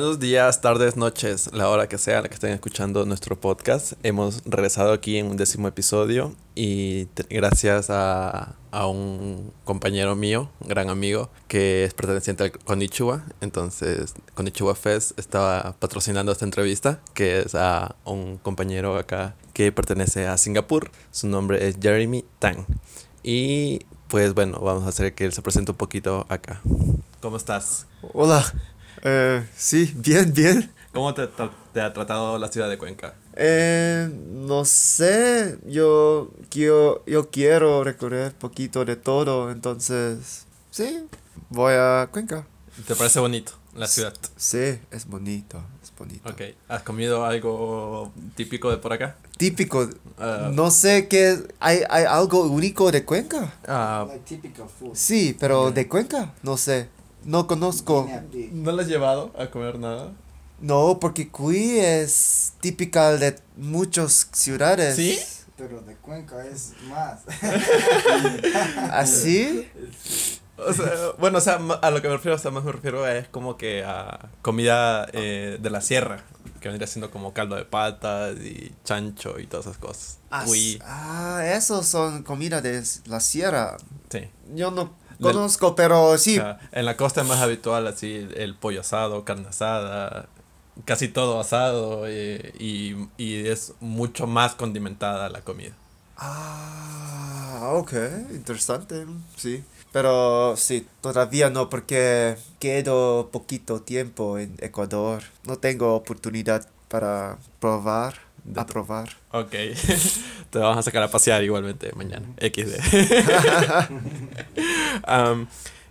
Buenos días, tardes, noches, la hora que sea la que estén escuchando nuestro podcast. Hemos regresado aquí en un décimo episodio y gracias a, a, un compañero mío, gran amigo, que es perteneciente al Konichiwa. Entonces, Konichiwa Fest estaba patrocinando esta entrevista, que es a un compañero acá que pertenece a Singapur. Su nombre es Jeremy Tang. Y pues bueno, vamos a hacer que él se presente un poquito acá. ¿Cómo estás? Hola. Eh, sí, bien, bien. ¿Cómo te, te, ha tratado la ciudad de Cuenca? Eh, no sé, yo, yo, yo quiero recorrer poquito de todo, entonces, sí, voy a Cuenca. ¿Te parece bonito la ciudad? Sí, es bonito, es bonito. Ok, ¿has comido algo típico de por acá? Típico, ah. no sé qué, ¿hay, hay algo único de Cuenca? Uh, sí, pero de Cuenca, no sé. No conozco. ¿No le has llevado a comer nada? No, porque Cui es típica de muchas ciudades. ¿Sí? Pero de Cuenca es más. ¿Así? O sea, bueno, o sea, a lo que me refiero, o sea, más me refiero es como que a comida eh, de la sierra, que vendría siendo como caldo de patas y chancho y todas esas cosas. Ah, ah esos son comida de la sierra. Sí. Yo no Conozco, pero sí. en la costa es más habitual así el pollo asado, carne asada, casi todo asado eh, y, y, es mucho más condimentada la comida. Ah, ok, interesante, sí. Pero sí, todavía no porque quedo poquito tiempo en Ecuador. No tengo oportunidad para probar a probar. Ok. Te vamos a sacar a pasear igualmente mañana. XD.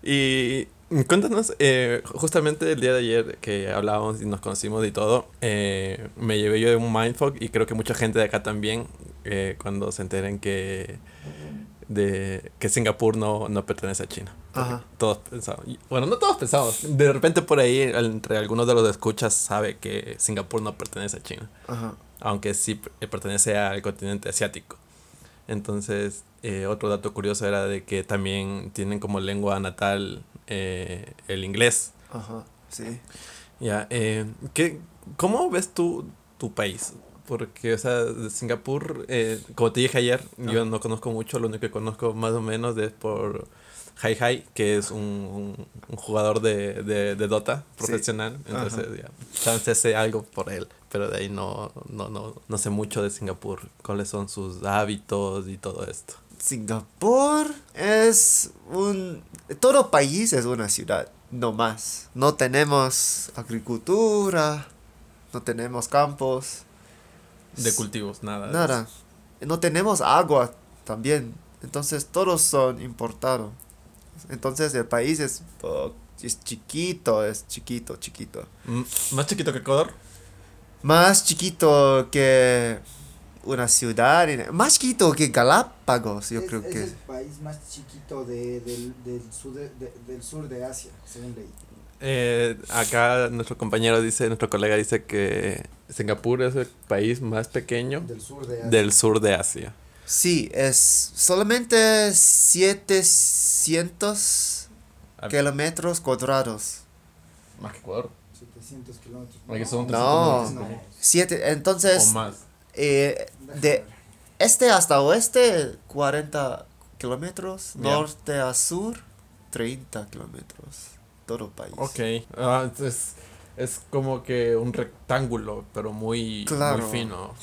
y cuéntanos, eh, justamente el día de ayer que hablábamos y nos conocimos y todo, eh, me llevé yo de un mindfuck y creo que mucha gente de acá también, eh, cuando se enteren que de que Singapur no, no pertenece a China. Ajá. Todos pensamos. Bueno, no todos pensamos. De repente por ahí, entre algunos de los escuchas, sabe que Singapur no pertenece a China. Ajá aunque sí pertenece al continente asiático. Entonces, eh, otro dato curioso era de que también tienen como lengua natal eh, el inglés. Ajá, sí. Ya, eh, ¿qué, ¿cómo ves tú tu país? Porque, o sea, de Singapur, eh, como te dije ayer, yo no conozco mucho, lo único que conozco más o menos es por Hai Hai, que es un, un, jugador de, de, de, Dota profesional. Entonces, ya, sé algo por él, pero de ahí no, no, no, no sé mucho de Singapur. ¿Cuáles son sus hábitos y todo esto? Singapur es un... Todo país es una ciudad, no más. No tenemos agricultura, no tenemos campos. De cultivos, nada. Nada. No tenemos agua también. Entonces todos son importados. Entonces el país es, es chiquito, es chiquito, chiquito. ¿Más chiquito que Ecuador? Más chiquito que una ciudad, más chiquito que Galápagos, yo creo que es. el país más chiquito de, del, del, sur de, del sur de Asia, según leí. Eh, acá nuestro compañero dice, nuestro colega dice que Singapur es el país más pequeño del sur de Asia. Del sur de Asia. Sí, es solamente 700 kilómetros cuadrados. Más que Ecuador. 700 kilómetros. No, no. Siete, entonces. O más. Eh, de este hasta oeste, 40 kilómetros. Norte a sur, 30 kilómetros. Todo el país. Ok. Ah, entonces es como que un rectángulo, pero muy, muy fino,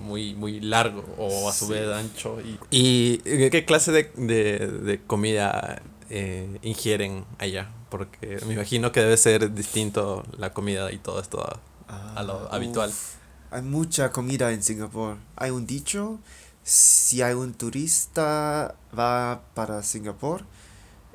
muy, muy largo o a su vez ancho. ¿Y, y qué clase de, de, de comida eh, ingieren allá? Porque me imagino que debe ser distinto la comida y todo esto a, lo ah, habitual. hay mucha comida en Singapur. Hay un dicho, si hay un turista va para Singapur,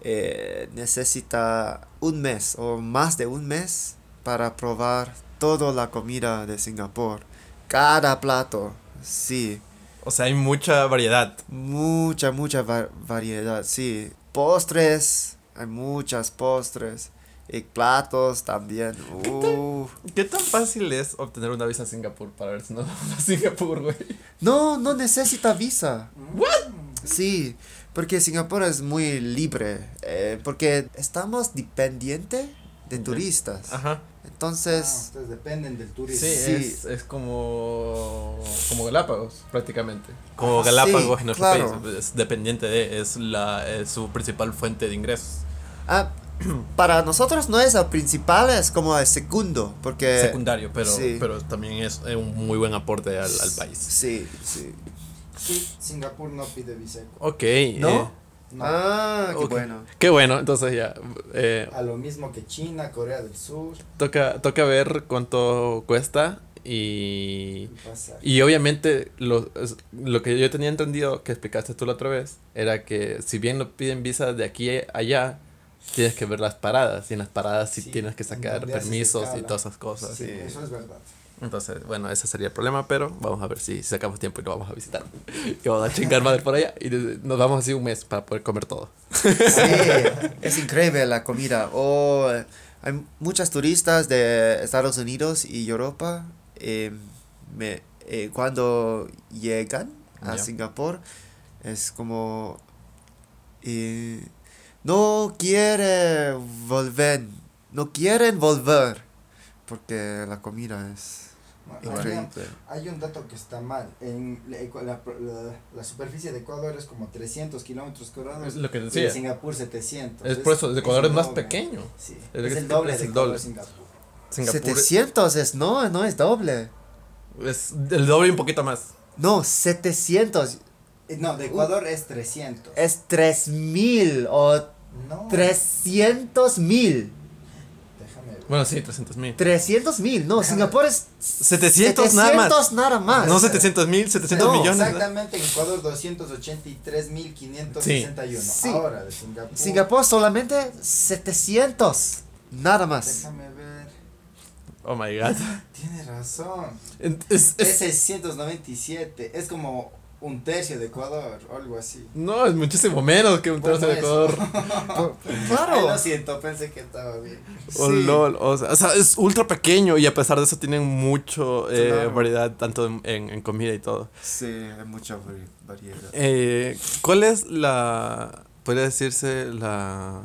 eh, necesita un mes o más de un mes para probar toda la comida de Singapur. Cada plato, sí. O sea, hay mucha variedad. Mucha, mucha variedad, sí. Postres, hay muchas postres. Y platos también. ¿Qué tan, fácil es obtener una visa a Singapur para ver si vamos a Singapur, güey? No, no necesita visa. ¿What? Sí, porque Singapur es muy libre. Eh, porque estamos dependientes de turistas. Ajá. Ah, Entonces, ustedes dependen del turismo. Sí, Sí. Es, es como, como Galápagos, prácticamente. Como Galápagos sí, en nuestro claro. país. Es dependiente de, es, la, es su principal fuente de ingresos. ah, para nosotros no es el principal, es como el segundo, porque... Secundario, pero, sí. pero también es un muy buen aporte al, al país. Sí, sí. Sí, Singapur no pide visa. Ok. ¿No? eh, No. Ah, qué bueno. Qué bueno, entonces ya. eh, A lo mismo que China, Corea del Sur. toca, toca ver cuánto cuesta y... Y obviamente lo, lo que yo tenía entendido que explicaste tú la otra vez era que si bien lo piden visa de aquí a allá, tienes que ver las paradas y en las paradas sí, Sí, tienes que sacar permisos y todas esas cosas. Sí, Sí. eso es verdad. Entonces, bueno, ese sería el problema, pero vamos a ver si sacamos tiempo y lo vamos a visitar. Y vamos a chingar madre por allá y nos vamos así un mes para poder comer todo. Sí, es increíble la comida. O eh, hay muchos turistas de Estados Unidos y Europa. eh, me, eh, cuando llegan a Ya. Singapur, es como. eh, no quiere volver. No quieren volver. Porque la comida es. No, Increíble. Hay un dato que está mal. En la, la, la- la superficie de Ecuador es como 300 kilómetros cuadrados. Es lo que y decía. de Singapur 700. Es por eso, Ecuador es el más doble. pequeño. Sí, Es es, el doble es de el Ecuador, doble. Singapur. Singapur 700 es. No, no es doble. es el doble y un poquito más. No, 700. Eh, No, de Ecuador es 300. Es 3000 o No. 300 mil. Bueno, sí, 300 mil. 300 mil. No, Singapur es 700 nada más. 700 nada más. No 700 mil, 700 No, millones. Exactamente, en Ecuador 283.561. Sí. Ahora de Singapur. Singapur solamente 700. Nada más. Déjame ver. Oh my god. Tiene razón. Es, Es es- 697. Es como un tercio de Ecuador o algo así. no, es muchísimo menos que un tercio de. Ecuador. Ay, Claro. lo siento, pensé que estaba bien. Oh, Sí. lol, o, sea, o sea, es ultra pequeño y a pesar de eso tienen mucho eh, Claro. variedad tanto en, en, en comida y todo. Sí, hay mucha vari- variedad. Eh, ¿Cuál es la, podría decirse, la,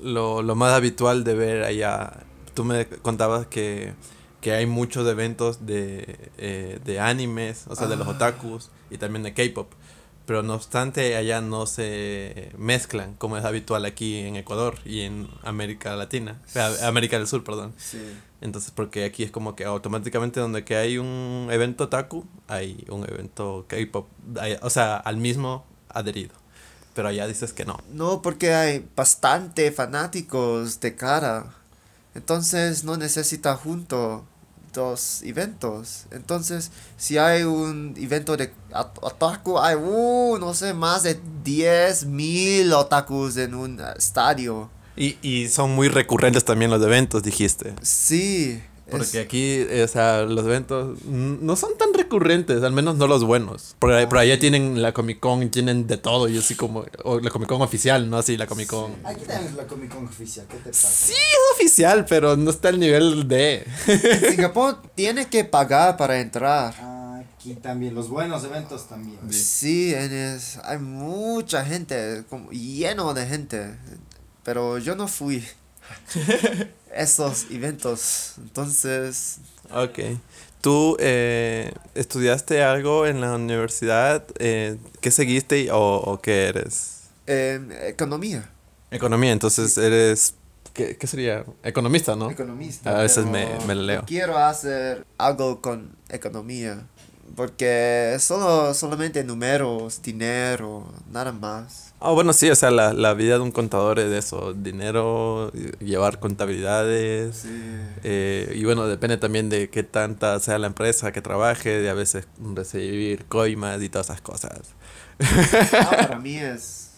lo, lo más habitual de ver allá? Tú me contabas que, que hay muchos eventos de, eh, de animes, o sea, de los Ah. otakus y también de K-pop. Pero no obstante, allá no se mezclan como es habitual aquí en Ecuador y en América Latina, o sea, América del Sur, perdón. Sí. Entonces, porque aquí es como que automáticamente donde que hay un evento otaku, hay un evento K-pop, o sea, al mismo adherido. Pero allá dices que no. No, porque hay bastante fanáticos de cara. Entonces no necesita junto dos eventos. Entonces, si hay un evento de otaku, hay, uh, no sé, más de 10 mil otakus en un eh, estadio. Y, y son muy recurrentes también los eventos, dijiste. Sí. Porque es- aquí, eh, o sea, los eventos no son tan recurrentes, al menos no los buenos. Por, ahí- por allá tienen la Comic Con, tienen de todo, y así como, o la Comic Con oficial, no así la Comic Con. Aquí tenemos la Comic Con oficial. ¿Qué te pasa? Sí, es oficial, pero no está al nivel de... en Singapur tiene que pagar para entrar. Aquí también, los buenos eventos también. Sí, en es, hay mucha gente, como lleno de gente, pero yo no fui esos eventos, entonces Ok. ¿Tú eh, estudiaste algo en la universidad? Eh, ¿Qué seguiste o, o qué eres? economía, Economía, entonces eres... ¿Qué, qué sería? Economista, ¿no? economista. A veces me- me leo. Quiero hacer algo con economía, porque solo solamente números, dinero, nada más. Ah, bueno, sí, o sea, la, la vida de un contador es de eso, dinero, llevar contabilidades, Sí. eh, y bueno, depende también de qué tanta sea la empresa que trabaje, de a veces recibir coimas y todas esas cosas. Ah, para mí es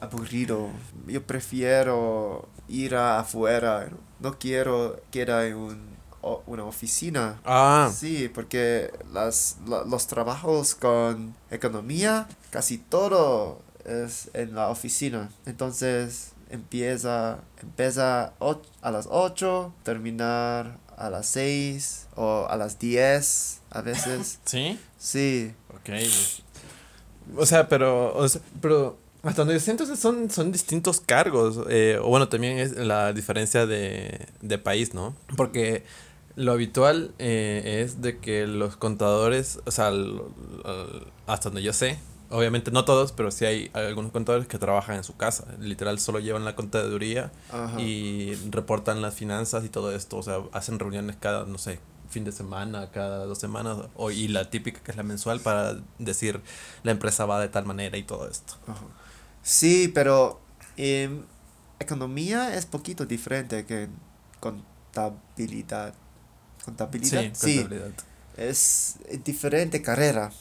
aburrido. Yo prefiero ir afuera. No quiero quedar en un, o- una oficina. Ah, Sí, porque las, lo- los trabajos con economía, casi todo es en la oficina. Entonces empieza, empieza a las 8, terminar a las 6 o a las 10 a veces. ¿sí? Sí, Ok. O sea, pero, o sea, pero Hasta donde yo sé, entonces son, son distintos cargos. eh, o bueno, también es la diferencia de, de país, ¿no? Porque lo habitual eh, es de que los contadores, o sea, hasta donde yo sé, obviamente no todos, pero sí hay algunos contadores que trabajan en su casa. Literal, solo llevan la contaduría Ajá. y reportan las finanzas y todo esto. O sea, hacen reuniones cada, no sé, fin de semana, cada dos semanas. O, y la típica que es la mensual para decir la empresa va de tal manera y todo esto. Ajá. Sí, pero em, economía es poquito diferente que contabilidad. ¿Contabilidad? Sí, contabilidad. es diferente carrera.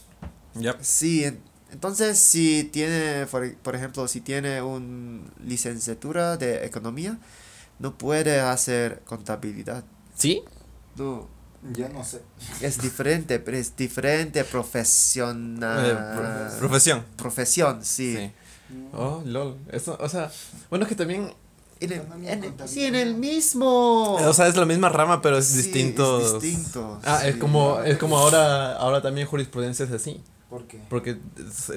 Yep. Sí, en- entonces si tiene, por, por ejemplo, si tiene una licenciatura de economía, no puede hacer contabilidad. ¿Sí? No, Yo no sé. es diferente, pero es diferente Eh, profesional. pro- profesión. profesión, sí. Sí. Oh, lol. Eso, o sea, bueno, es que también. En el, en el- sí, en el mismo. O sea, es la misma rama, pero es Sí, distinto. es distinto, Ah, es como, es como ahora, ahora también jurisprudencia es así. Porque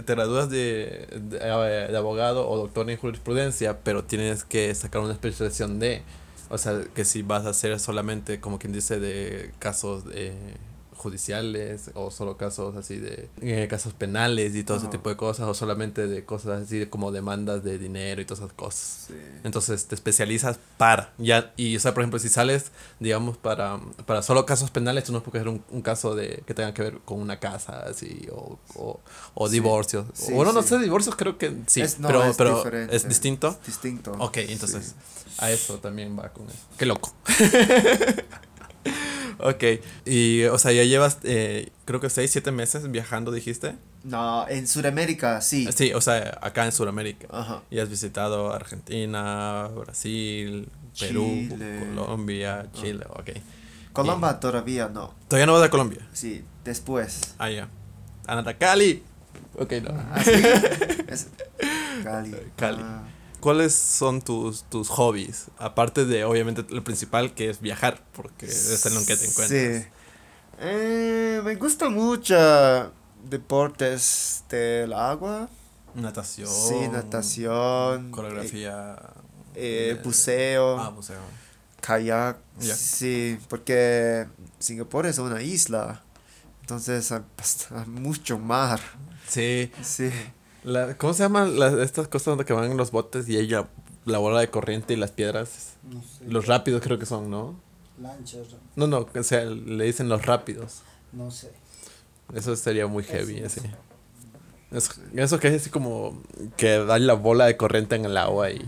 te gradúas de, de, de abogado o doctor en jurisprudencia, pero tienes que sacar una especialización de. O sea, que si vas a hacer solamente, como quien dice, de casos eh, judiciales o solo casos así de eh, casos penales y todo ese tipo de cosas, o solamente de cosas así de como demandas de dinero y todas esas cosas. Sí. Entonces te especializas para, ya, y o sea, por ejemplo, si sales, digamos, para, para solo casos penales, tú no puedes coger un, un caso de que tenga que ver con una casa, así, o, o, o Sí. divorcios. Sí, bueno, no sí. sé, divorcios creo que sí, Es- no, pero, es pero diferente. es distinto. Es distinto. Ok, entonces a eso también va con eso. Qué loco. ok, y o sea, ya llevas, eh, creo que seis, siete meses viajando, dijiste. No, en Sudamérica, sí. Sí, o sea, acá en Sudamérica. Ajá. Y has visitado Argentina, Brasil, Perú. Colombia, Chile, ok. Colombia todavía no. Todavía no vas a Colombia. Sí, después. Ah, ya. Anata Cali. Ok, no. ¿Ah, sí? Es Cali. Cali. Ah, ¿Cuáles son tus, tus hobbies? Aparte de, obviamente, lo principal que es viajar, porque es en lo que te encuentras. Sí. Eh, me gusta mucho deportes del agua. Natación. Sí, natación. Coreografía. eh, de- buceo. Ah, buceo. kayak. Ya. Sí, porque Singapur es una isla. Entonces hay mucho mar. Sí. Sí. La, ¿Cómo se llaman las, estas cosas donde que van los botes y ella, la bola de corriente y las piedras? No sé. Los rápidos creo que son, ¿no? Lanchas, No, no, o sea, le dicen los rápidos. no sé. Eso sería muy heavy, no así. Eso, eso que es así como que da la bola de corriente en el agua y,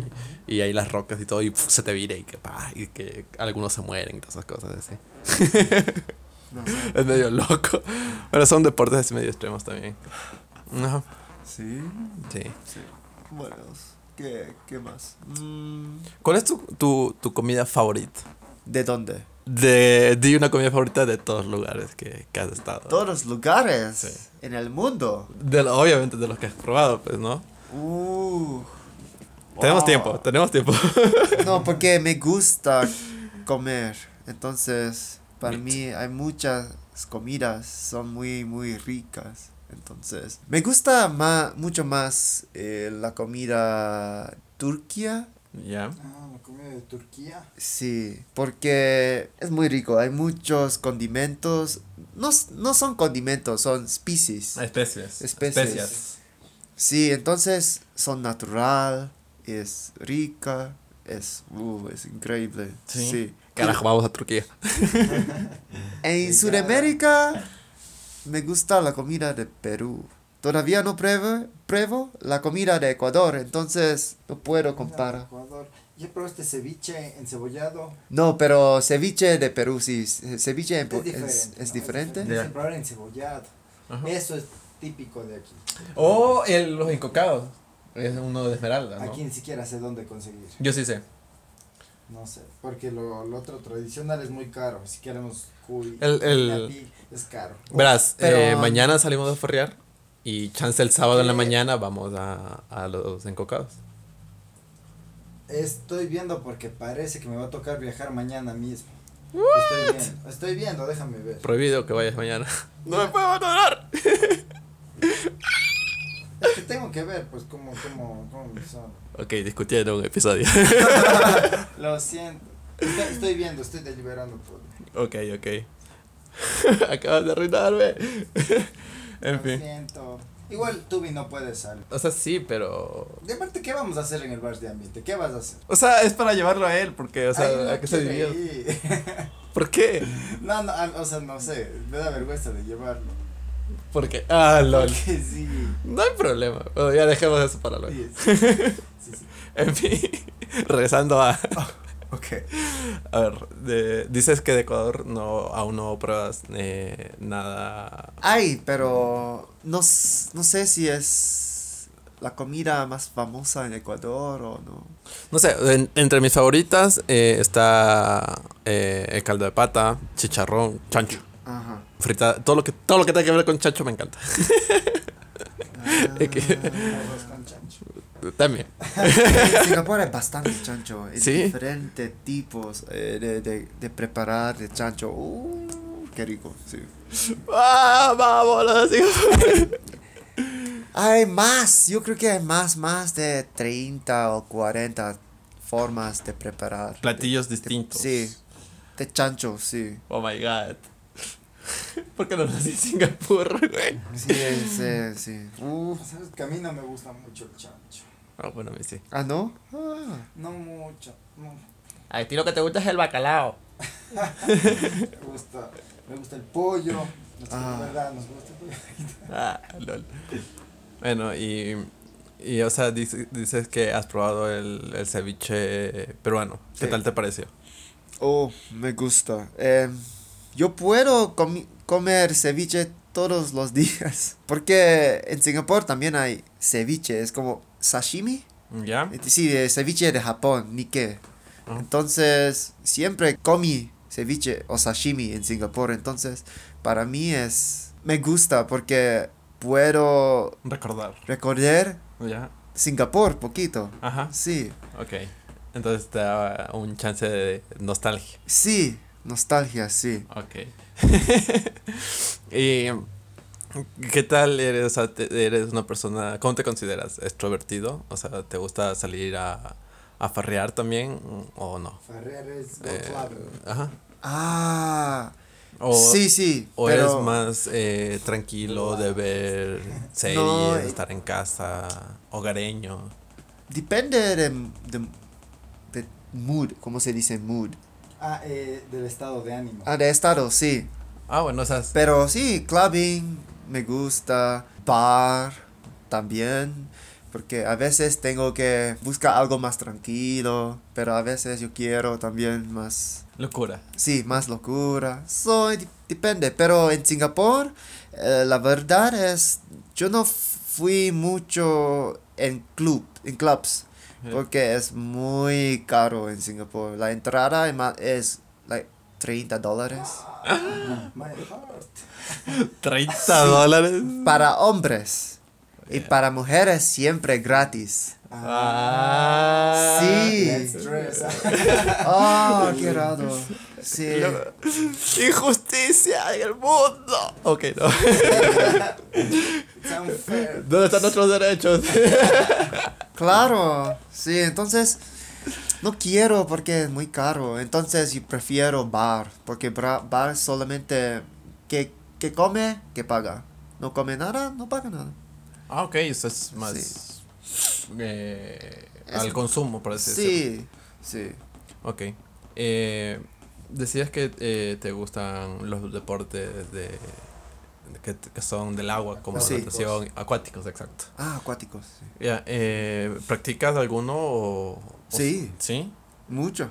y hay las rocas y todo y se te vira y que, pa, y que algunos se mueren y todas esas cosas así. No sé. Es medio loco. Pero son deportes así medio extremos también. Ajá. Sí. Sí. Sí. Bueno, ¿qué, qué más? Mm, ¿Cuál es tu, tu, tu comida favorita? ¿De dónde? De, di una comida favorita de todos los lugares que, que has estado. Todos los lugares Sí. en el mundo. De, obviamente de los que has probado, pues, ¿no? Uh, Tenemos wow. tiempo, tenemos tiempo. No, porque me gusta comer. Entonces, para Meat. mí hay muchas comidas, son muy, muy ricas. Entonces, me gusta más, mucho más eh, la comida turquía. Ya. Ah, la comida de Turquía. Sí, porque es muy rico. Hay muchos condimentos. No, no son condimentos, son species. Especies. Especies. Especias. Sí, entonces son natural, es rica, es, uh, es increíble. Sí. sí. Carajo, vamos a Turquía. En. Sudamérica me gusta la comida de Perú. Todavía no pruebo, pruebo la comida de Ecuador, entonces no puedo comparar. Ecuador. Yo probé este ceviche encebollado. No, pero ceviche de Perú sí, ce- ceviche en Es Pu- diferente. es, es ¿no? diferente. Ya. Es probar encebollado. Ajá. Eso es típico de aquí. O el, los encocados. Es uno de esmeralda, ¿no? Aquí ni siquiera sé dónde conseguir. Yo sí sé. No sé. Porque lo, lo otro tradicional es muy caro. Si queremos cuy, El- el- es caro. Verás, Pero- eh, mañana salimos a ferrear y chance el sábado en la mañana vamos a, a los encocados. Estoy viendo porque parece que me va a tocar viajar mañana mismo. Estoy viendo, estoy viendo, déjame ver. Prohibido que vayas mañana. No me puedo abandonar. Es que tengo que ver, pues, cómo, cómo, cómo son. Ok, discutiendo un episodio. Lo siento. Estoy, estoy viendo, estoy deliberando todo. ok, ok. Acabas de arruinarme. en Lo fin. siento. Igual Tubi no puede salir. O sea, sí, pero. De parte, ¿qué vamos a hacer en el bar de ambiente? ¿Qué vas a hacer? O sea, es para llevarlo a él, porque, o sea, Ay, no ¿a qué se divierte? ¿Por qué? No, no, ah, o sea, no sé, me da vergüenza de llevarlo. Porque. Ah, lol. Porque sí. No hay problema. Bueno, ya dejemos eso para luego. Sí, sí, sí, sí. En fin, regresando a. Ok. A ver, de- dices que de Ecuador no, aún no pruebas eh, nada. Ay, pero no, no sé si es la comida más famosa en Ecuador o no. No sé, en- entre mis favoritas eh, está eh, el caldo de pata, chicharrón, chancho, Ajá. frita, todo lo que todo lo que tenga que ver con chancho me encanta. Es que- con chancho. También. Singapur hay bastante chancho. Hay Sí. diferentes tipos eh, de, de, de preparar de chancho. Uh, qué rico, sí. ¡Ah, vámonos! Hay más, yo creo que hay más, más de 30 o 40 formas de preparar. Platillos De- distintos. Sí, de chancho, sí. Oh my god. ¿Por qué no nací en Singapur, güey? Sí, sí, sí. Uh, ¿Sabes que a mí no me gusta mucho el chancho? Ah, bueno, a mí sí. ah, ¿no? Ah. No mucho. No. A ti lo que te gusta es el bacalao. Me gusta, me gusta el pollo. No sé, Ah. verdad, nos gusta el pollo. Ah, lol. Bueno, y, y o sea, dice- dices que has probado el, el ceviche peruano. ¿Qué Sí. tal te pareció? Oh, me gusta. Em, yo puedo comi- comer ceviche todos los días. Porque en Singapur también hay ceviche. Es como sashimi. ¿Ya? Eh, Sí, de ceviche de Japón, Nikkei. Ah. Entonces, siempre comí ceviche o sashimi en Singapur. Entonces, para mí es... Me gusta porque puedo Recordar. recordar ¿Ya? Singapur poquito. Ajá. Sí, Ok. Entonces te da un chance de nostalgia. sí, nostalgia, sí. Ok. y ¿qué tal eres? O sea, te- eres una persona, ¿cómo te consideras? ¿Extrovertido? O sea, ¿te gusta salir a, a farrear también o no? Farrear es go Eh, ajá. Ah, O, sí, sí. o pero eres más eh, tranquilo de ver series, No, estar en casa, hogareño. Depende de, de, de mood, ¿cómo se dice mood? Ah, eh, del estado de ánimo. Ah, de estado, sí. Ah, bueno, o sea, Pero sí, clubbing me gusta, bar también, porque a veces tengo que buscar algo más tranquilo, pero a veces yo quiero también más, locura. sí, más locura. So, di- depende, pero en Singapur, eh, la verdad es, yo no fui mucho en club, en clubs, porque es muy caro en Singapur. La entrada es like 30 dólares. My heart. 30 dólares. Para hombres. Y Yeah. para mujeres siempre gratis. Ah. Sí. Let's dress. Oh, qué raro. Sí. Injusticia en el mundo. Ok, no. It's unfair. ¿Dónde están nuestros derechos? Claro. Sí, entonces no quiero porque es muy caro. Entonces yo prefiero bar. Porque bra- bar solamente que, que come, que paga. No come nada, no paga nada. Ah, ok, eso es más eh, Es- al consumo, por así decirlo. Sí, sí. Ok. Eh, decías que eh, te gustan los deportes de que, que son del agua, como Sí. natación, acuáticos, exacto. Ah, acuáticos. sí. Ya, eh, ¿practicas alguno o, o- Sí. ¿Sí? Mucho.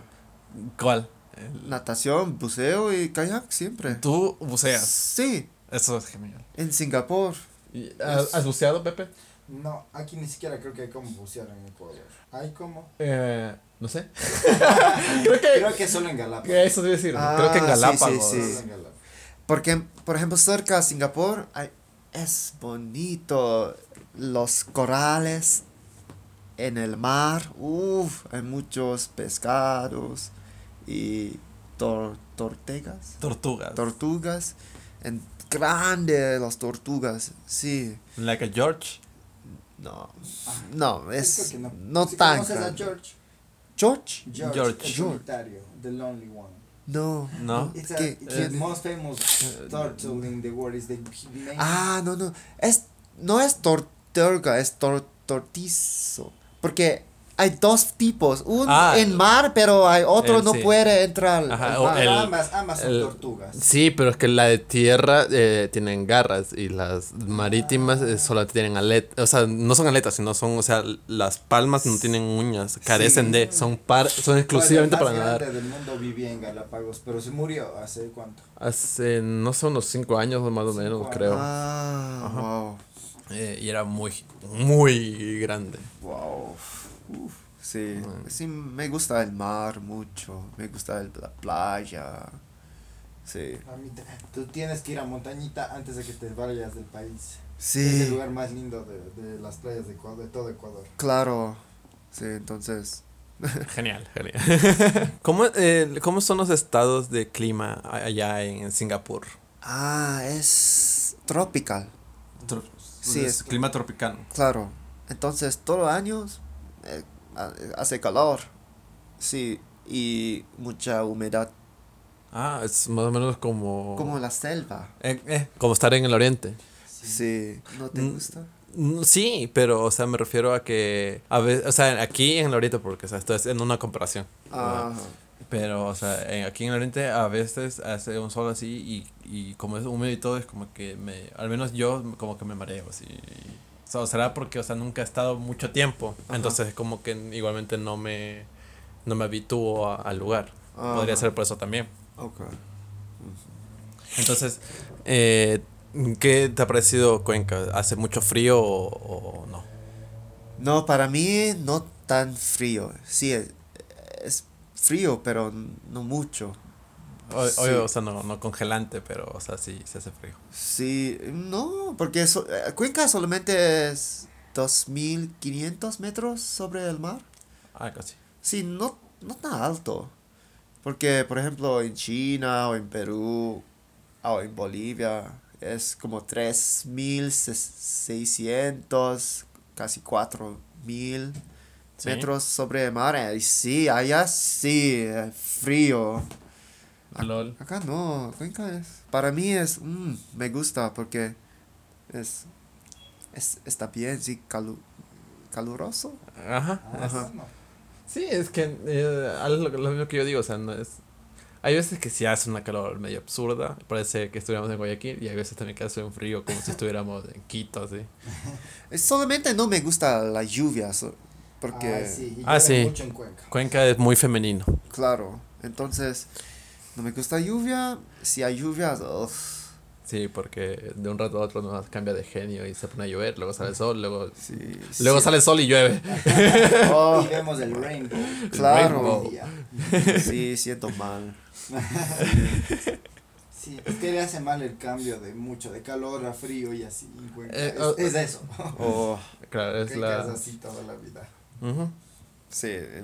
¿Cuál? El- Natación, buceo y kayak siempre. Tú buceas. Sí, Eso es genial. en Singapur. ¿Y ¿Has, has buceado, Pepe? No, aquí ni siquiera creo que hay como bucear en Ecuador. ¿Hay como? Eh, no sé. Creo que, Creo que solo en Galápagos. eso debe decir. Ah, Creo que en sí, sí, Galápagos. sí. Porque, por ejemplo, cerca de Singapur hay- es bonito. Los corales en el mar. Uf, hay muchos pescados y tor- tortegas. Tortugas. Tortugas. En grande las tortugas. Sí. like a George. No, no, es no, no. Tan conoces a grande. George, George? George, George. el solitario, the lonely one. No. ¿No? It's, a, ¿Qué- it's qué? the most famous turtle in the world. Is the main Ah, no, no. Es, no es tortuga, es tor- tortizo. Porque hay dos tipos. Un Ah, en mar, pero hay otro el- no sí. puede entrar. Ajá, al o mar. el- ambas, ambas son el- tortugas. Sí, pero es que la de tierra eh, tienen garras y las marítimas eh, solo tienen aletas. O sea, no son aletas, sino son, o sea, las palmas no tienen uñas, carecen de, son par, son exclusivamente para nadar. del mundo vivía en Galápagos, pero se murió hace cuánto. Hace, no sé, unos cinco años más o menos, creo. Ah, Ajá. wow. Eh, y era muy, muy grande. Wow. Uf, sí, sí, me gusta el mar mucho. Me gusta el- la playa. Sí. A mí te- tú tienes que ir a Montañita antes de que te vayas del país. Es el Sí, lugar más lindo de, de las playas de, Ecuador, de todo Ecuador. claro. Sí, entonces. Genial, genial. ¿Cómo, eh, ¿Cómo son los estados de clima allá en Singapur? Ah, es tropical. Sí, es- clima tropical. Claro. Entonces, todos los años eh, ha- hace calor. Sí, y mucha humedad. Ah, es más o menos como... Como la selva. Eh, eh, como estar en el oriente. Sí. ¿No te Mm. gusta? Mm, Sí, pero, o sea, me refiero a que, a veces, o sea, aquí en el oriente, porque, o sea, esto es en una comparación. Ah, Pero, o sea, en- aquí en el oriente a veces hace un sol así y, y como es húmedo y todo, es como que me, al menos yo como que me mareo así. O sea, será porque, o sea, nunca he estado mucho tiempo, Ajá. entonces es como que igualmente no me, no me habitúo al lugar. Podría Ajá. ser por eso también. ok. Entonces, eh, ¿qué te ha parecido Cuenca? ¿Hace mucho frío o, o no? No, para mí no tan frío. Sí, es, es frío, pero no mucho. O, Sí. obvio, o sea, no, no congelante, pero, o sea, sí, se hace frío. Sí, no, porque so- eh, Cuenca solamente es 2.500 metros sobre el mar. Ah, casi. Sí, no, no tan alto. Porque, por ejemplo, en China o en Perú o en Bolivia es como 3.600, casi 4.000 Sí. metros sobre el mar. Y sí, allá sí, eh, LOL. Acá no, Cuenca es. Para mí es. mm, me gusta porque es. es está bien, sí, calu, caluroso. Ajá. Ah, es- bueno. Sí, es que eh, lo mismo que yo digo, o sea, no es... Hay veces que sí hace una calor medio absurda, parece que estuviéramos en Guayaquil, y hay veces también que hace un frío como si estuviéramos en Quito, así. Es Solamente no me gusta la lluvia, porque. Ah, sí, Ah, llueve sí. mucho en Cuenca. Cuenca es muy femenino. Claro, entonces. No me gusta lluvia. Si hay lluvia, Sí, porque de un rato a otro nos cambia de genio y se pone a llover, luego sale el sol, luego, sí, luego sí. sale el sol y llueve. Oh, Y vemos el rainbow. Claro. rainbow. Sí, siento mal. Sí, es que le hace mal el cambio de mucho, de calor a frío y así. Eh, es, oh, es eso. Oh, Claro, es Cuenca es la... así toda la vida. Sí. eh,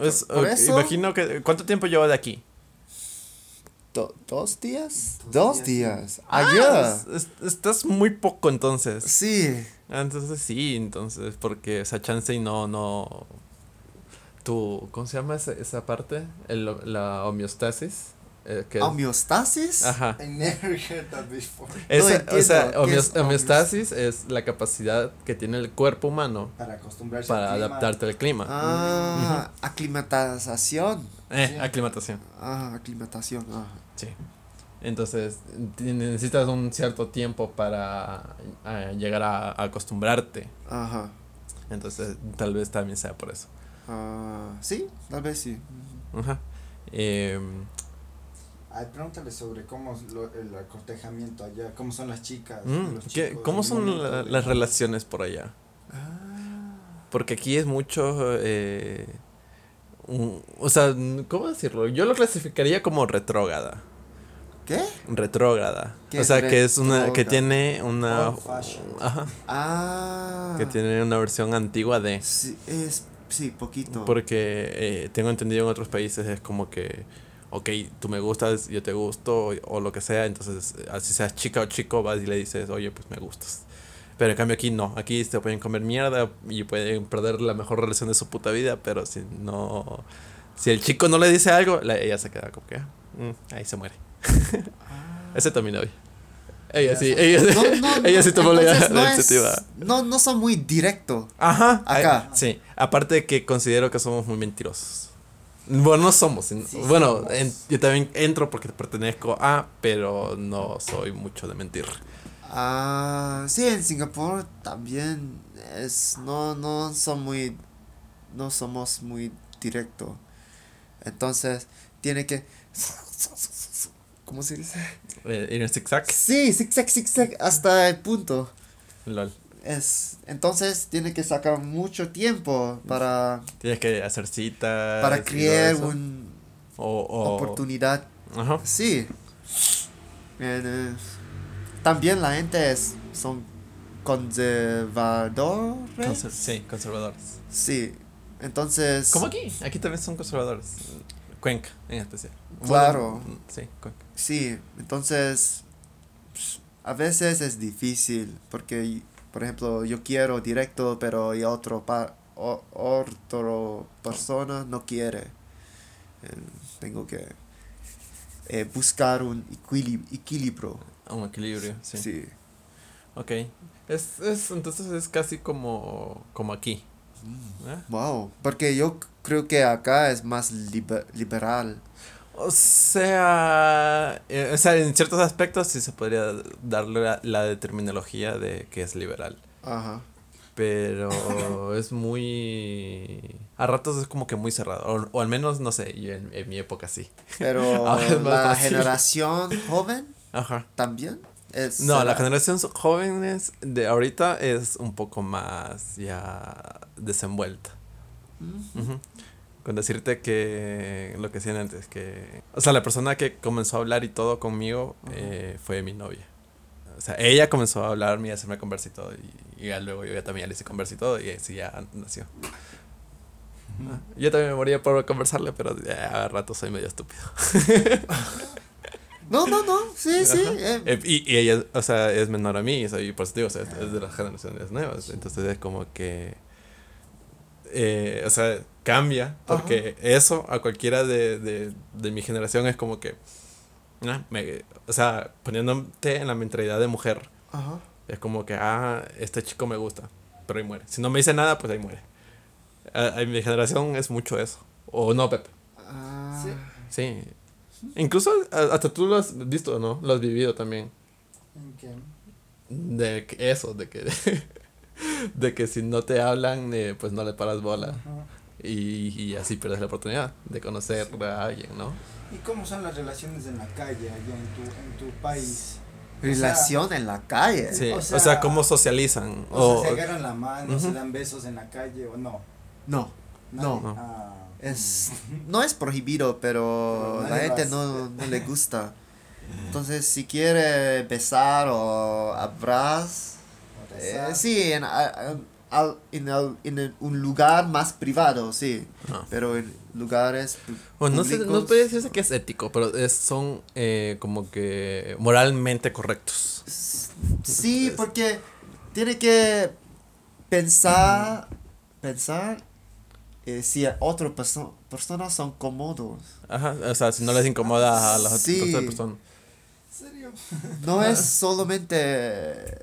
Es- eso- Imagino que... ¿Cuánto tiempo llevo de aquí? Do- ¿Dos días? Dos Dos días, días. Ah, Ayer. es- es- estás muy poco entonces. Sí. Entonces sí, entonces, porque esa chance y no, no. Tu, ¿cómo se llama esa, esa parte? El, la homeostasis. Eh, que ¿Homeostasis? Ajá. I never heard that before. Esa- o sea, ¿qué homeos- es homeostasis es la capacidad que tiene el cuerpo humano Para acostumbrarse para al clima. adaptarte al clima. Ah, aclimatación. Eh, sí. aclimatación. Ah, aclimatación. Ah. Sí. Entonces, necesitas un cierto tiempo para eh, llegar a, a acostumbrarte. Ajá. Entonces, tal vez también sea por eso. Ah, sí, tal vez sí. Ajá. Em, Ay, pregúntale sobre cómo es lo- el acotejamiento allá, cómo son las chicas. mm, los ¿qué- chicos, ¿Cómo son la- las relaciones por allá? Ah. Porque aquí es mucho, eh, un- o sea, ¿cómo decirlo? Yo lo clasificaría como retrógrada. ¿Qué? Retrógrada. ¿Qué O sea, que es una, que tiene una, ajá, Ah. que tiene una versión antigua de. Sí, es, sí, poquito. Porque eh, tengo entendido en otros países es como que, ok, tú me gustas, yo te gusto, o, o lo que sea, entonces, eh, así seas chica o chico, vas y le dices, oye, pues me gustas. Pero en cambio aquí no, aquí se pueden comer mierda y pueden perder la mejor relación de su puta vida, pero si no... Si el chico no le dice algo, la- ella se queda como que... ah, mm, ahí se muere. Ese también novia. Ella sí, ella, No, no, ella sí tomó la, es- iniciativa. No, no son muy directo. Ajá. Acá. ay, sí. Aparte de que considero que somos muy mentirosos. Bueno, no somos. Sí, bueno, somos. en- yo también entro porque pertenezco a, pero no soy mucho de mentir. Ah, sí, en Singapur también es no no son muy no somos muy directo. Entonces, tiene que ¿Cómo se dice? Eh, ir en zigzag. Sí, zigzag zigzag hasta el punto. Lol. Es entonces tiene que sacar mucho tiempo para Tienes que hacer citas. para crear una O, o- oportunidad. Ajá. Sí. Eh, también la gente es son conservadores. Conser- sí, conservadores. Sí, entonces... Como aquí. Aquí también son conservadores. Cuenca, en especial. Claro. Bueno, sí, Cuenca. Sí, entonces a veces es difícil porque, por ejemplo, yo quiero directo, pero y otro pa o, otro persona no quiere. Eh, tengo que eh, buscar un equili- equilibrio. Un equilibrio, sí. Sí. Ok. Es, es, entonces es casi como, como aquí. Mm. ¿eh? Wow, porque yo creo que acá es más liber- liberal. O sea, eh, o sea, en ciertos aspectos sí se podría darle la, la terminología de que es liberal. Ajá. Pero es muy... A ratos es como que muy cerrado. O, o al menos, no sé, yo en, en mi época sí. Pero la fácil. generación joven Ajá. también es... No, la generación jóvenes de ahorita es un poco más ya desenvuelta. Ujú. Con decirte que lo que decían antes, que... O sea, la persona que comenzó a hablar y todo conmigo eh, fue mi novia. O sea, ella comenzó a hablarme y a hacerme conversa y todo. Y, y ya luego yo ya también le hice conversa y todo. Y así ya nació. Ah, Yo también me moría por conversarle, pero ya a rato soy medio estúpido. No, no, no, sí, sí. Eh, Eh, y, y ella, o sea, es menor a mí, y soy, por eso te digo, o sea, es, es de las generaciones nuevas. Entonces es como que. eh, o sea, cambia, porque eso a cualquiera de, de, de mi generación es como que. ah, me- o sea, poniéndote en la mentalidad de mujer, Ajá. es como que, ah, este chico me gusta, pero ahí muere. Si no me dice nada, pues ahí muere. A- En mi generación es mucho eso. O no, Pepe. Ah, Sí. Sí. Incluso hasta tú lo has visto, ¿no? Lo has vivido también. ¿En qué? De eso, de que de que si no te hablan, eh, pues no le paras bola. Ajá. Y, y así pierdes la oportunidad de conocer a alguien, ¿no? ¿Y cómo son las relaciones en la calle allá en tu, en tu país? Relación en la calle. Sí, o o sea, sea, cómo socializan. O, O, sea, se agarran la mano, se Ujú. dan besos en la calle o no. No, Nadie. No. Ah, es no es prohibido, pero Pero la gente no, no le gusta. Entonces, si quiere besar o abrazar, o eh, sí, en, a- al- en, al- en el- un lugar más privado, sí. Ah. Pero en lugares Bueno, no, sé, no puede decirse que es ético, pero es, son eh, como que moralmente correctos. Sí, porque tiene que pensar, pensar eh, si otras perso- personas son cómodos. Ajá, o sea, si no les incomoda a las otras- Sí. otras personas. ¿En serio? No es solamente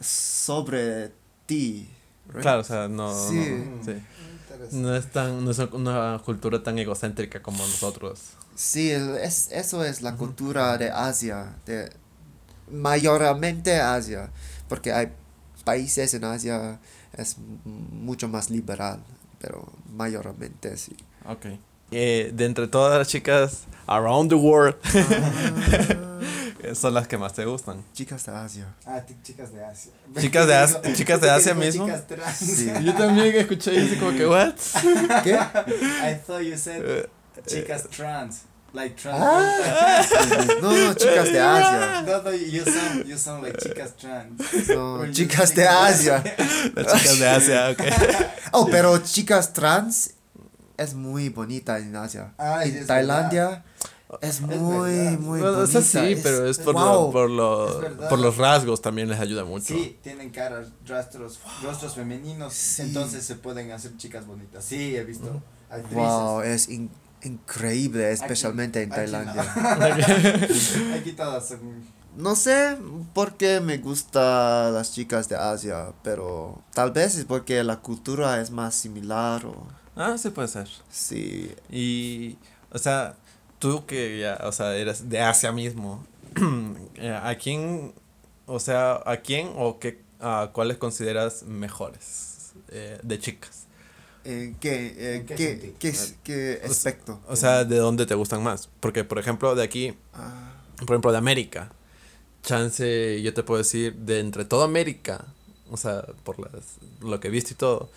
sobre ti. Right? Claro, o sea, no, Sí. no, sí. Interesante. No es tan, no es una cultura tan egocéntrica como nosotros. Sí, es, eso es la cultura de Asia, de mayormente Asia, porque hay países en Asia es mucho más liberal, pero mayormente sí. Ok. Eh, de entre todas las chicas around the world, son las que más te gustan. Chicas de Asia. Ah, chicas de Asia. Chicas de Asia- chicas de Asia mismo. Chicas trans. Sí. Yo también escuché y así como que, ¿what? ¿Qué? I thought you said Eh, chicas trans. Like trans. Ah. No, no, chicas de Asia. No, no, you sound, you sound like chicas trans. No, chicas de Asia. Las chicas de Asia, ok. Oh, pero chicas trans es muy bonita en Asia. Ay, en Tailandia Es Es muy, muy Bueno, bonita, sí, pero es por, wow. lo- por, Es por los rasgos también les ayuda mucho. Sí, tienen caras, rostros, rostros femeninos, Sí. entonces se pueden hacer chicas bonitas. Sí, he visto Ujú. actrices. Wow, es in- increíble, especialmente en aquí no. Tailandia. Aquí todas son No sé por qué me gustan las chicas de Asia, pero tal vez es porque la cultura es más similar o Ah, sí puede ser. sí. Y, o sea, tú que ya, o sea, eres de Asia mismo, eh, ¿a quién, o sea, a quién o qué, a cuáles consideras mejores eh, de chicas? ¿En qué, eh, ¿En qué qué, qué, qué O aspecto? O sea, ¿de dónde te gustan más? Porque, por ejemplo, de aquí, Ah, por ejemplo, de América, chance, yo te puedo decir, de entre toda América, o sea, por las, lo que he visto y todo,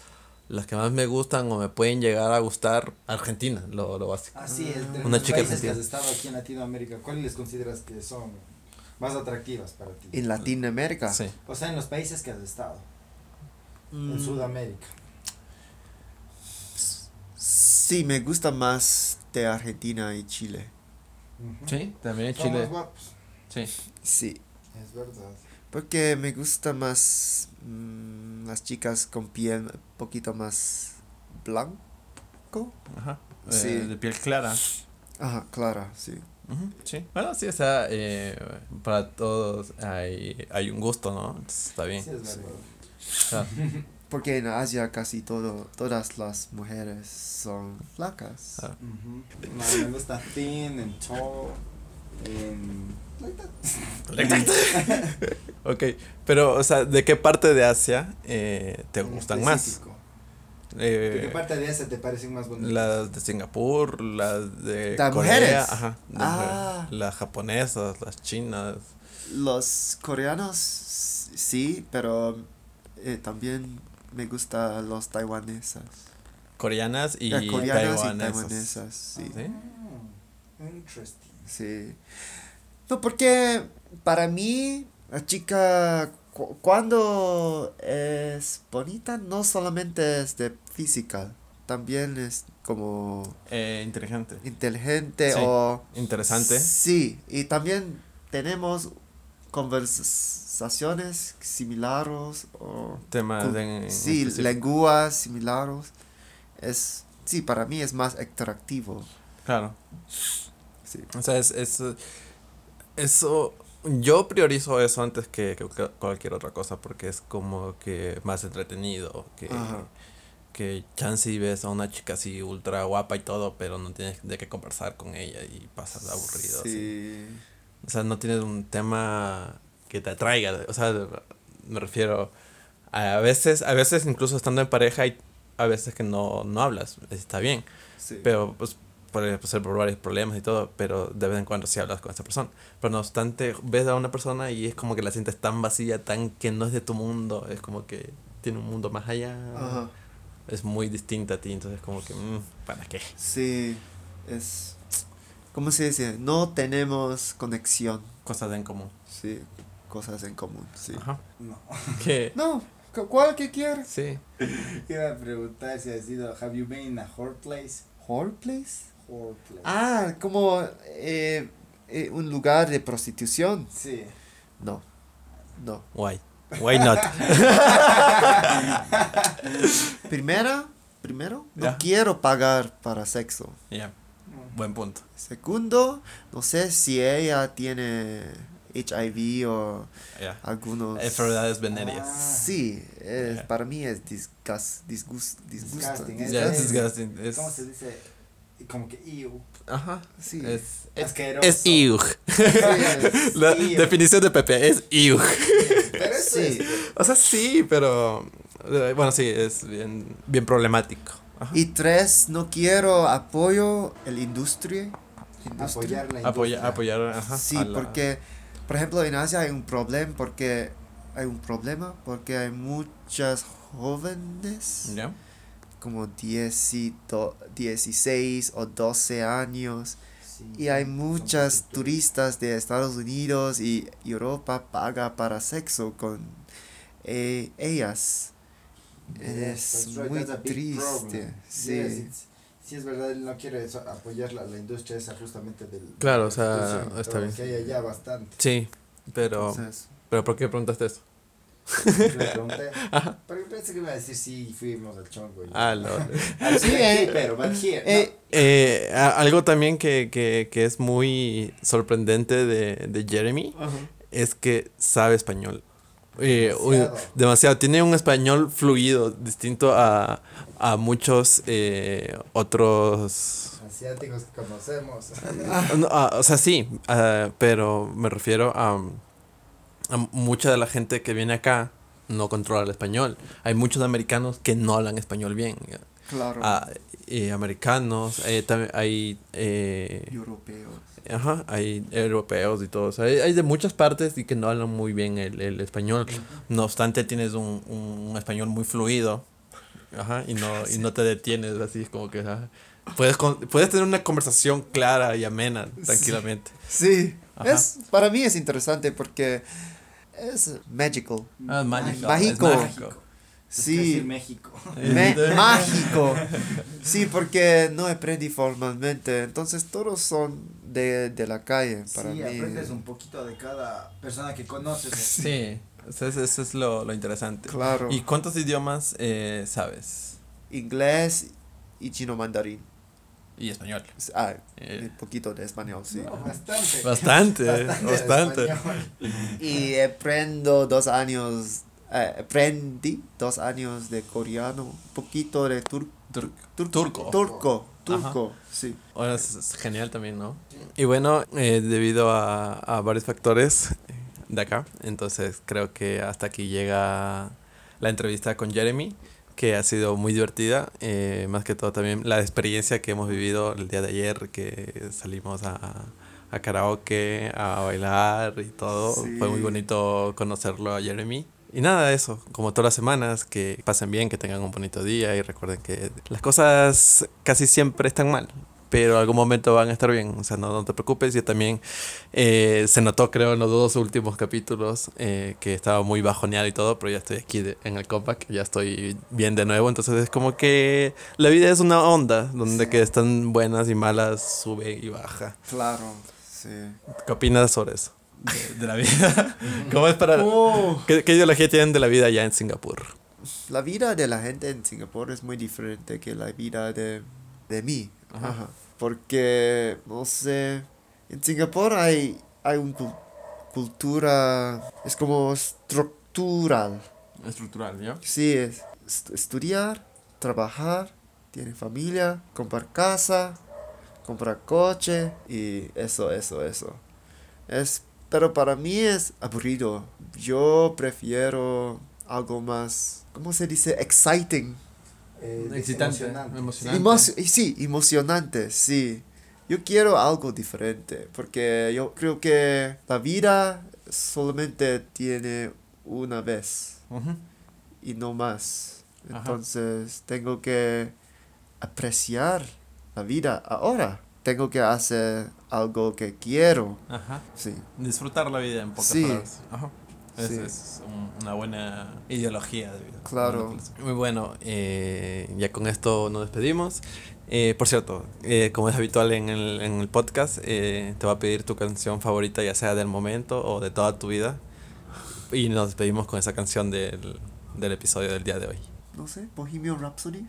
las que más me gustan o me pueden llegar a gustar, Argentina, lo, lo básico. Así es, de Una los chica países que argentina. has estado aquí en Latinoamérica, ¿cuáles les consideras que son más atractivas para ti? en Latinoamérica. Sí. O sea, en los países que has estado, Mm, en Sudamérica. Sí, me gusta más de Argentina y Chile. Sí, también en Son más Chile. guapos, Sí. Sí, es verdad. Porque me gusta más mm, las chicas con piel un poquito más blanco. Ajá. Eh, Sí. de piel clara. Ajá, clara, sí. Sí. Bueno, sí, o sea, eh, para todos hay, hay un gusto, ¿no? Entonces, está bien. Sí, es verdad. Porque en Asia casi todo, todas las mujeres son flacas. Ah. No, me gusta thin, en tall. ok, pero, o sea, ¿de qué parte de Asia eh, te En gustan más? Eh, ¿De qué parte de esa te parecen más bonitas? Las de Singapur, las de ¿Las Corea, mujeres? ajá, de Ah. mujer- las japonesas, las chinas. Los coreanos sí, pero eh, también me gustan los taiwanesas. Coreanas y coreanas taiwanesas. y taiwanesas, sí. ¿Sí? Ah, interesting. Sí. No, porque para mí, la chica, cu- cuando es bonita, no solamente es de física, también es como Eh, inteligente. inteligente Sí. o... Interesante. Sí, y también tenemos conversaciones similares o... Temas de. sí, lenguas similares. Es, sí, para mí es más atractivo. Claro. Sí. O sea, es, es, eso, yo priorizo eso antes que, que cu- cualquier otra cosa porque es como que más entretenido, que, Ajá. que chance y ves a una chica así ultra guapa y todo, pero no tienes de qué conversar con ella y pasas aburrido. así. Sí. O sea, no tienes un tema que te atraiga, o sea, me refiero a veces, a veces incluso estando en pareja y a veces que no, no hablas, está bien. sí. Pero pues puede ser por varios problemas y todo, pero de vez en cuando sí hablas con esa persona. Pero no obstante, ves a una persona y es como que la sientes tan vacía, tan que no es de tu mundo, es como que tiene un mundo más allá, Ajá. es muy distinta a ti, entonces como que, mm, ¿para qué? Sí, es... ¿Cómo se dice? No tenemos conexión. Cosas en común. Sí, cosas en común, sí. Ajá. No. Que, No, cu- ¿cuál que quieres? sí. Iba a preguntar si has ido, have you been in a whore place? ¿Whore place? Whore place. Ah, como eh, eh, un lugar de prostitución. Sí. No, no. Why? Why not? Primera, primero, no Ya. quiero pagar para sexo. Ya, buen punto. Segundo, no sé si ella tiene HIV o Ya. algunos... Enfermedades venéreas. Ah. Sí, es, Ya. para mí es disgust, disgust, disgusto. Disgusting, dis- es- Ya, es- es disgusting. ¿Cómo se dice? Como que ew. ajá. Sí. Es, es, Asqueroso. es iug. Sí, es- La Iug. definición de Pepe es iug. Pero sí. es. O sea, sí, pero. eh, Bueno, sí, es bien, bien problemático. Ajá. Y tres, no quiero apoyo el industria. industria. Apoyar la Apoya, industria. apoyar. Ajá, Sí, la- porque, por ejemplo, en Asia hay un problema porque hay un problema porque hay muchas jóvenes ¿Ya? Como 10 y do- 16 o 12 años Sí, y hay muchas turistas de Estados Unidos y Europa paga para sexo con eh, ellas. Yes, Es right, muy triste. Sí. Yes, Sí, es verdad, él no quiere eso- apoyar la, la industria esa justamente del... Claro, de o sea, está bien. Que hay allá bastante. Sí, pero, Entonces, pero ¿por qué preguntaste eso? Pregunté. Porque pensé que iba a decir sí, fuimos al chongo. Ah, Ah, sí, eh, pero but here, eh, Eh, a- algo también que, que, que es muy sorprendente de, de Jeremy ajá. es que sabe español. Eh, uy, Demasiado. demasiado. Tiene un español fluido, distinto a, a muchos eh, otros... no. asiáticos que conocemos. No, ah, o sea, sí, ah, pero me refiero a mucha de la gente que viene acá no controla el español. Hay muchos americanos que no hablan español bien. Claro. Ah, eh, americanos, eh, también hay... eh, Europeos. Ajá, hay europeos y todo. O sea, hay, hay de muchas partes y que no hablan muy bien el, el español. No obstante, tienes un, un español muy fluido. Ajá, y no, y no te detienes así, es como que... ajá. Puedes, con- puedes tener una conversación clara y amena, tranquilamente. Sí, Ajá. es, para mí es interesante porque es magical. Ah, mágico. Mágico. es mágico. Sí. Sí, México. me- mágico. Sí, porque no aprendí formalmente, entonces todos son de, de la calle para sí, mí. aprendes un poquito de cada persona que conoces. Sí, eso es, eso es lo, lo interesante. Claro. ¿Y cuántos idiomas eh, sabes? Inglés y chino mandarín. Y español. Ah, Eh. un poquito de español, sí. No, bastante. Bastante, bastante. español. Y aprendo dos años, eh, aprendí dos años de coreano, un poquito de tur- Tur- tur- turco. Turco, turco, sí. Ahora es, es genial también, ¿no? Y bueno, eh, debido a, a varios factores de acá, entonces creo que hasta aquí llega la entrevista con Jeremy, que ha sido muy divertida, eh, más que todo también la experiencia que hemos vivido el día de ayer, que salimos a, a karaoke, a bailar y todo. Sí. Fue muy bonito conocerlo a Jeremy. Y nada, eso, como todas las semanas, que pasen bien, que tengan un bonito día y recuerden que las cosas casi siempre están mal, pero algún momento van a estar bien, o sea, no, no te preocupes. Yo también eh, se notó, creo, en los dos últimos capítulos eh, que estaba muy bajoneado y todo, pero ya estoy aquí de- en el comeback, ya estoy bien de nuevo, entonces es como que la vida es una onda, donde Sí. que están buenas y malas, sube y baja. Claro, sí. ¿Qué opinas sobre eso? De, de la vida. ¿Cómo es para... Oh. ¿Qué, ¿Qué ideología tienen de la vida allá en Singapur? La vida de la gente en Singapur es muy diferente que la vida de, de mí. Ajá. Ajá. Porque, no sé, en Singapur hay, hay una cultura, es como estructural. Estructural, ¿ya? Sí, es est- estudiar, trabajar, tiene familia, comprar casa, comprar coche y eso, eso, eso. Es, pero para mí es aburrido. Yo prefiero algo más, ¿cómo se dice? Exciting. Eh, Excitante, emocionante. emocionante. Emo- sí, emocionante, sí. Yo quiero algo diferente porque yo creo que la vida solamente tiene una vez y no más. Ajá. Entonces tengo que apreciar la vida ahora. Tengo que hacer algo que quiero. Ajá. Sí. Disfrutar la vida en pocas Sí. palabras. Ajá. Esa Sí. es un- una buena ideología de vida. Claro. Muy bueno, eh, ya con esto nos despedimos. Eh, por cierto, eh, como es habitual en el, en el podcast, te voy a pedir tu canción favorita, ya sea del momento o de toda tu vida. Y nos despedimos con esa canción del, del episodio del día de hoy. No sé, Bohemian Rhapsody.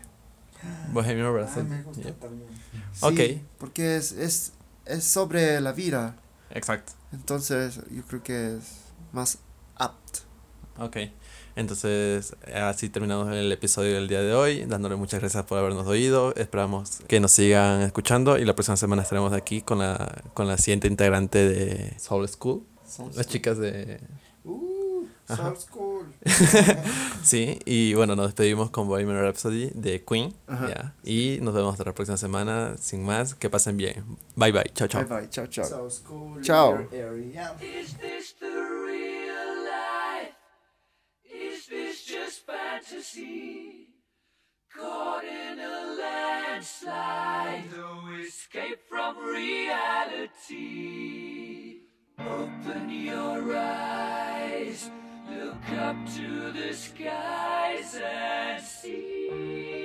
Bohemian Ah, Rhapsody. me gusta también. Sí, Ok. Porque es, es, es sobre la vida. Exacto. Entonces yo creo que es más apto. Ok, entonces así terminamos el episodio del día de hoy, dándole muchas gracias por habernos oído, esperamos que nos sigan escuchando y la próxima semana estaremos aquí con la, con la siguiente integrante de Soul School, las chicas de... Uh, Ajá. Soul School. Sí, y bueno, nos despedimos con Bohemian Rhapsody de Queen, y nos vemos hasta la próxima semana, sin más, que pasen bien, bye bye, chao chao. Bye bye, chao, chao. Soul School. Ciao. Fantasy? Caught in a landslide, no escape from reality. Open your eyes, look up to the skies and see.